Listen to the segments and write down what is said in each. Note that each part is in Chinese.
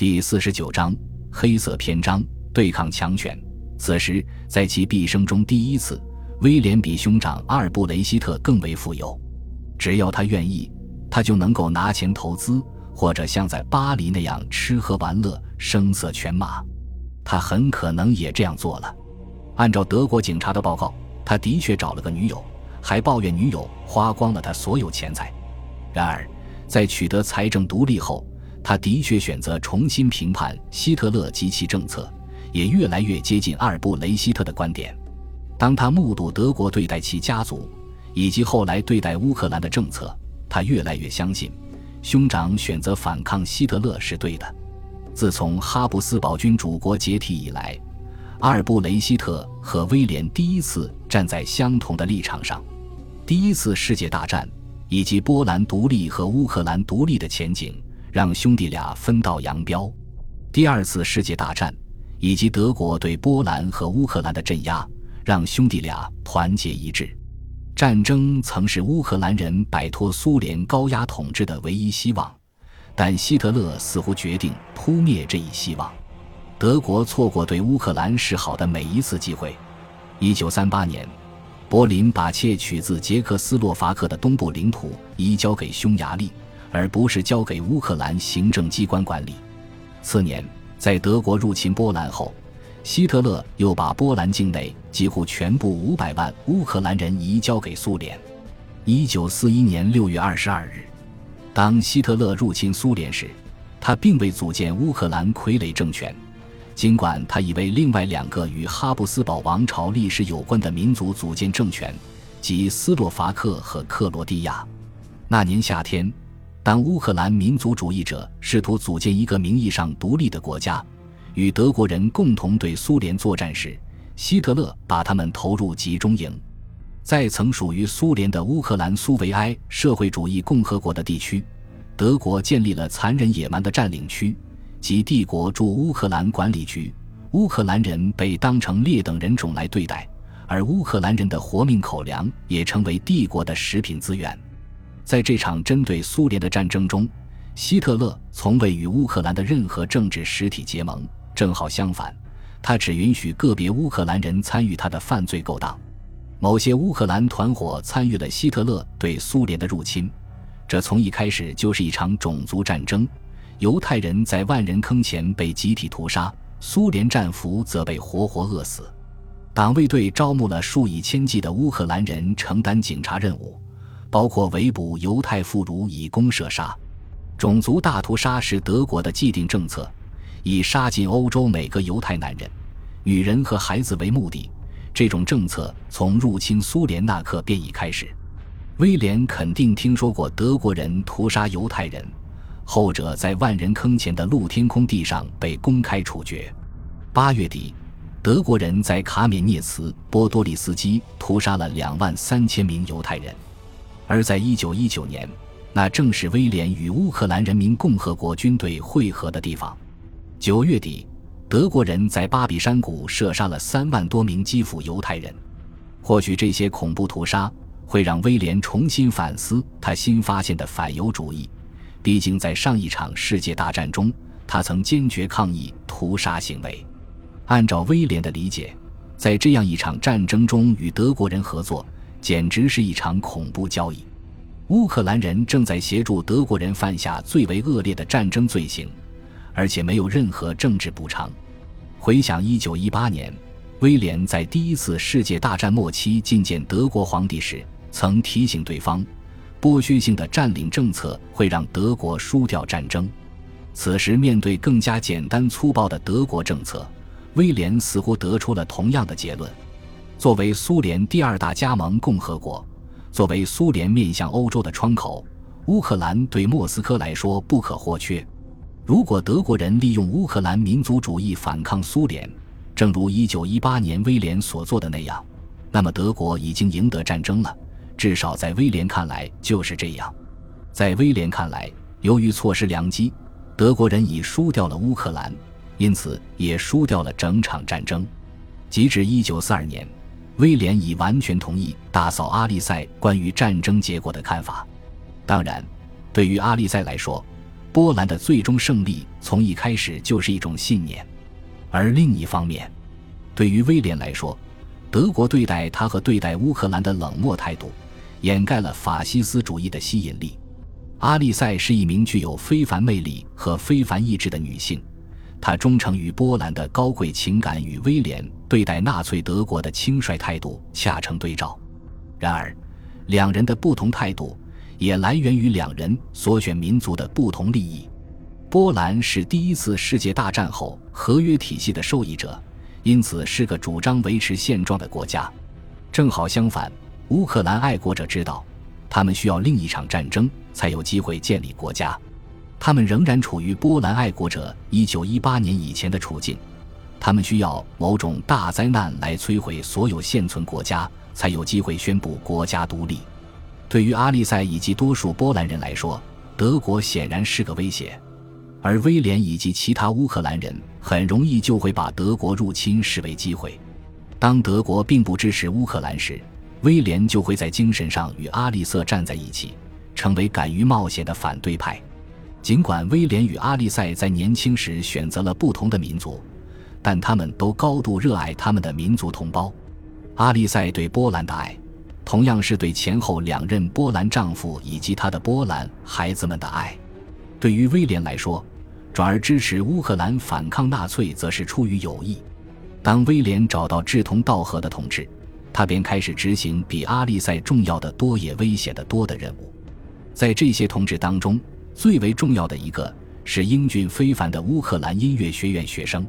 第四十九章黑色篇章：对抗强权。此时，在其毕生中第一次，威廉比兄长阿尔布雷希特更为富有。只要他愿意，他就能够拿钱投资，或者像在巴黎那样吃喝玩乐、声色犬马。他很可能也这样做了。按照德国警察的报告，他的确找了个女友，还抱怨女友花光了他所有钱财。然而，在取得财政独立后，他的确选择重新评判希特勒及其政策，也越来越接近阿尔布雷希特的观点。当他目睹德国对待其家族，以及后来对待乌克兰的政策，他越来越相信，兄长选择反抗希特勒是对的。自从哈布斯堡君主国解体以来，阿尔布雷希特和威廉第一次站在相同的立场上。第一次世界大战以及波兰独立和乌克兰独立的前景，让兄弟俩分道扬镳。第二次世界大战以及德国对波兰和乌克兰的镇压，让兄弟俩团结一致。战争曾是乌克兰人摆脱苏联高压统治的唯一希望，但希特勒似乎决定扑灭这一希望。德国错过对乌克兰示好的每一次机会。一九三八年，柏林把窃取自捷克斯洛伐克的东部领土移交给匈牙利，而不是交给乌克兰行政机关管理。次年，在德国入侵波兰后。希特勒又把波兰境内几乎全部五百万乌克兰人移交给苏联。一九四一年六月二十二日，当希特勒入侵苏联时，他并未组建乌克兰傀儡政权，尽管他已为另外两个与哈布斯堡王朝历史有关的民族组建政权，即斯洛伐克和克罗地亚。那年夏天，当乌克兰民族主义者试图组建一个名义上独立的国家。与德国人共同对苏联作战时，希特勒把他们投入集中营。在曾属于苏联的乌克兰苏维埃社会主义共和国的地区，德国建立了残忍野蛮的占领区，即帝国驻乌克兰管理局。乌克兰人被当成劣等人种来对待，而乌克兰人的活命口粮也成为帝国的食品资源。在这场针对苏联的战争中，希特勒从未与乌克兰的任何政治实体结盟。正好相反，他只允许个别乌克兰人参与他的犯罪勾当。某些乌克兰团伙参与了希特勒对苏联的入侵，这从一开始就是一场种族战争。犹太人在万人坑前被集体屠杀，苏联战俘则被活活饿死。党卫队招募了数以千计的乌克兰人承担警察任务，包括围捕犹太妇孺以供射杀。种族大屠杀是德国的既定政策。以杀尽欧洲每个犹太男人、女人和孩子为目的，这种政策从入侵苏联那刻便已开始。威廉肯定听说过德国人屠杀犹太人，后者在万人坑前的露天空地上被公开处决。八月底，德国人在卡缅涅茨波多利斯基屠杀了两万三千名犹太人，而在一九一九年，那正是威廉与乌克兰人民共和国军队会合的地方。九月底，德国人在巴比山谷射杀了三万多名基辅犹太人。或许这些恐怖屠杀会让威廉重新反思他新发现的反犹主义。毕竟，在上一场世界大战中，他曾坚决抗议屠杀行为。按照威廉的理解，在这样一场战争中与德国人合作，简直是一场恐怖交易。乌克兰人正在协助德国人犯下最为恶劣的战争罪行。而且没有任何政治补偿。回想一九一八年，威廉在第一次世界大战末期觐见德国皇帝时，曾提醒对方，剥削性的占领政策会让德国输掉战争。此时，面对更加简单粗暴的德国政策，威廉似乎得出了同样的结论：作为苏联第二大加盟共和国，作为苏联面向欧洲的窗口，乌克兰对莫斯科来说不可或缺。如果德国人利用乌克兰民族主义反抗苏联，正如1918年威廉所做的那样，那么德国已经赢得战争了。至少在威廉看来就是这样。在威廉看来，由于错失良机，德国人已输掉了乌克兰，因此也输掉了整场战争。截至1942年，威廉已完全同意大嫂阿丽塞关于战争结果的看法。当然，对于阿丽塞来说，波兰的最终胜利从一开始就是一种信念。而另一方面，对于威廉来说，德国对待他和对待乌克兰的冷漠态度，掩盖了法西斯主义的吸引力。阿丽塞是一名具有非凡魅力和非凡意志的女性，她忠诚于波兰的高贵情感，与威廉对待纳粹德国的轻率态度恰成对照。然而，两人的不同态度也来源于两人所选民族的不同利益。波兰是第一次世界大战后合约体系的受益者，因此是个主张维持现状的国家。正好相反，乌克兰爱国者知道。他们需要另一场战争才有机会建立国家，他们仍然处于波兰爱国者一九一八年以前的处境，他们需要某种大灾难来摧毁所有现存国家，才有机会宣布国家独立。对于阿利塞以及多数波兰人来说，德国显然是个威胁，而威廉以及其他乌克兰人很容易就会把德国入侵视为机会。当德国并不支持乌克兰时。威廉就会在精神上与阿利瑟站在一起，成为敢于冒险的反对派。尽管威廉与阿利塞在年轻时选择了不同的民族，但他们都高度热爱他们的民族同胞。阿利塞对波兰的爱，同样是对前后两任波兰丈夫以及他的波兰孩子们的爱。对于威廉来说，转而支持乌克兰反抗纳粹，则是出于友谊。当威廉找到志同道合的同志。他便开始执行比阿利塞重要的多也危险的多的任务，在这些同志当中，最为重要的一个是英俊非凡的乌克兰音乐学院学生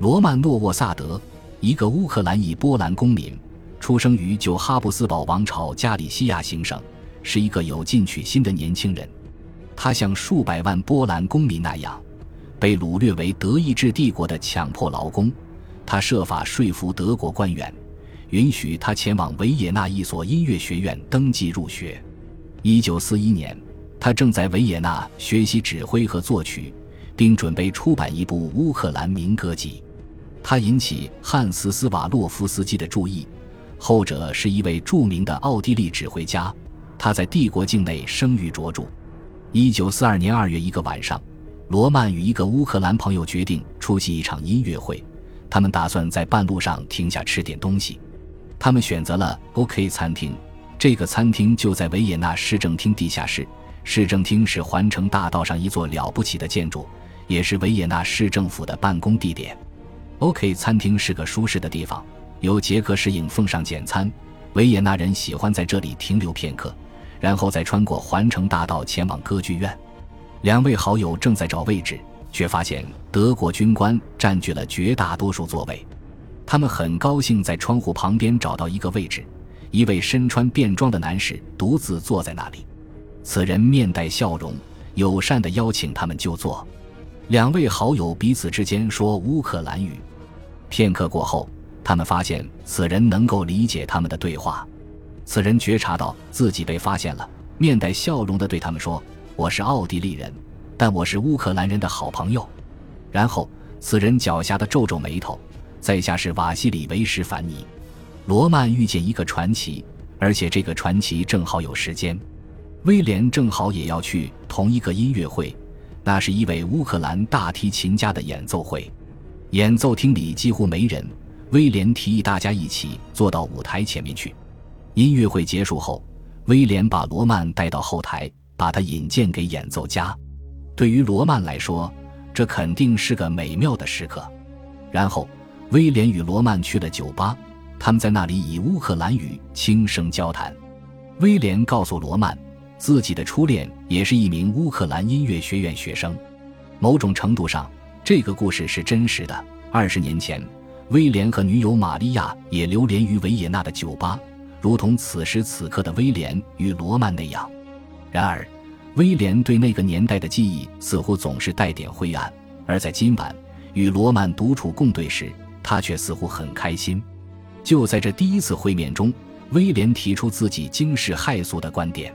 罗曼诺沃萨德，一个乌克兰裔波兰公民，出生于旧哈布斯堡王朝加里西亚行省，是一个有进取心的年轻人。他像数百万波兰公民那样，被掳掠为德意志帝国的强迫劳工。他设法说服德国官员。允许他前往维也纳一所音乐学院登记入学。一九四一年，他正在维也纳学习指挥和作曲，并准备出版一部乌克兰民歌集。他引起汉斯·斯瓦洛夫斯基的注意，后者是一位著名的奥地利指挥家。他在帝国境内声誉卓著。一九四二年二月一个晚上，罗曼与一个乌克兰朋友决定出席一场音乐会，他们打算在半路上停下吃点东西。他们选择了 OK 餐厅，这个餐厅就在维也纳市政厅地下室。市政厅是环城大道上一座了不起的建筑，也是维也纳市政府的办公地点。OK 餐厅是个舒适的地方，由杰克侍应奉上简餐。维也纳人喜欢在这里停留片刻，然后再穿过环城大道前往歌剧院。两位好友正在找位置，却发现德国军官占据了绝大多数座位。他们很高兴在窗户旁边找到一个位置，一位身穿便装的男士独自坐在那里。此人面带笑容，友善地邀请他们就坐。两位好友彼此之间说乌克兰语。片刻过后，他们发现此人能够理解他们的对话。此人觉察到自己被发现了，面带笑容地对他们说：“我是奥地利人，但我是乌克兰人的好朋友。”然后，此人狡黠地皱皱眉头。在下是瓦西里维什凡尼，罗曼遇见一个传奇，而且这个传奇正好有时间。威廉正好也要去同一个音乐会，那是一位乌克兰大提琴家的演奏会。演奏厅里几乎没人，威廉提议大家一起坐到舞台前面去。音乐会结束后，威廉把罗曼带到后台，把他引荐给演奏家。对于罗曼来说，这肯定是个美妙的时刻。然后。威廉与罗曼去了酒吧，他们在那里以乌克兰语轻声交谈。威廉告诉罗曼，自己的初恋也是一名乌克兰音乐学院学生。某种程度上，这个故事是真实的。二十年前，威廉和女友玛利亚也流连于维也纳的酒吧，如同此时此刻的威廉与罗曼那样。然而，威廉对那个年代的记忆似乎总是带点灰暗。而在今晚与罗曼独处共对时，他却似乎很开心。就在这第一次会面中，威廉提出自己惊世骇俗的观点。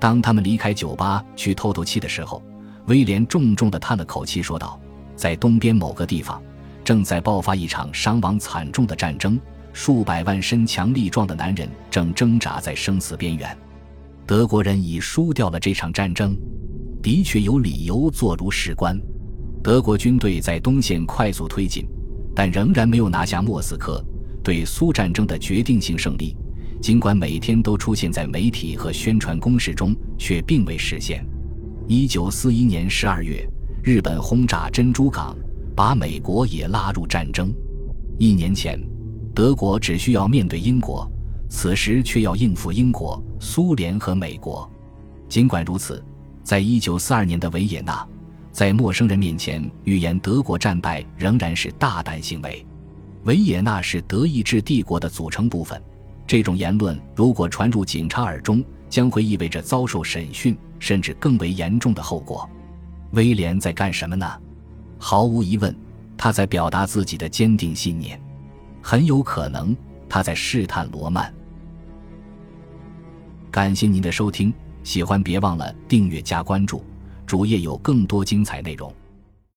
当他们离开酒吧去透透气的时候，威廉重重地叹了口气，说道：“在东边某个地方，正在爆发一场伤亡惨重的战争，数百万身强力壮的男人正挣扎在生死边缘。德国人已输掉了这场战争。”的确有理由坐如石棺。德国军队在东线快速推进，但仍然没有拿下莫斯科。对苏战争的决定性胜利，尽管每天都出现在媒体和宣传攻势中，却并未实现。一九四一年十二月，日本轰炸珍珠港，把美国也拉入战争。一年前，德国只需要面对英国，此时却要应付英国、苏联和美国。尽管如此，在一九四二年的维也纳。在陌生人面前预言德国战败仍然是大胆行为。维也纳是德意志帝国的组成部分，这种言论如果传入警察耳中，将会意味着遭受审讯，甚至更为严重的后果。威廉在干什么呢？毫无疑问，他在表达自己的坚定信念。很有可能他在试探罗曼。感谢您的收听，喜欢别忘了订阅加关注。主页有更多精彩内容。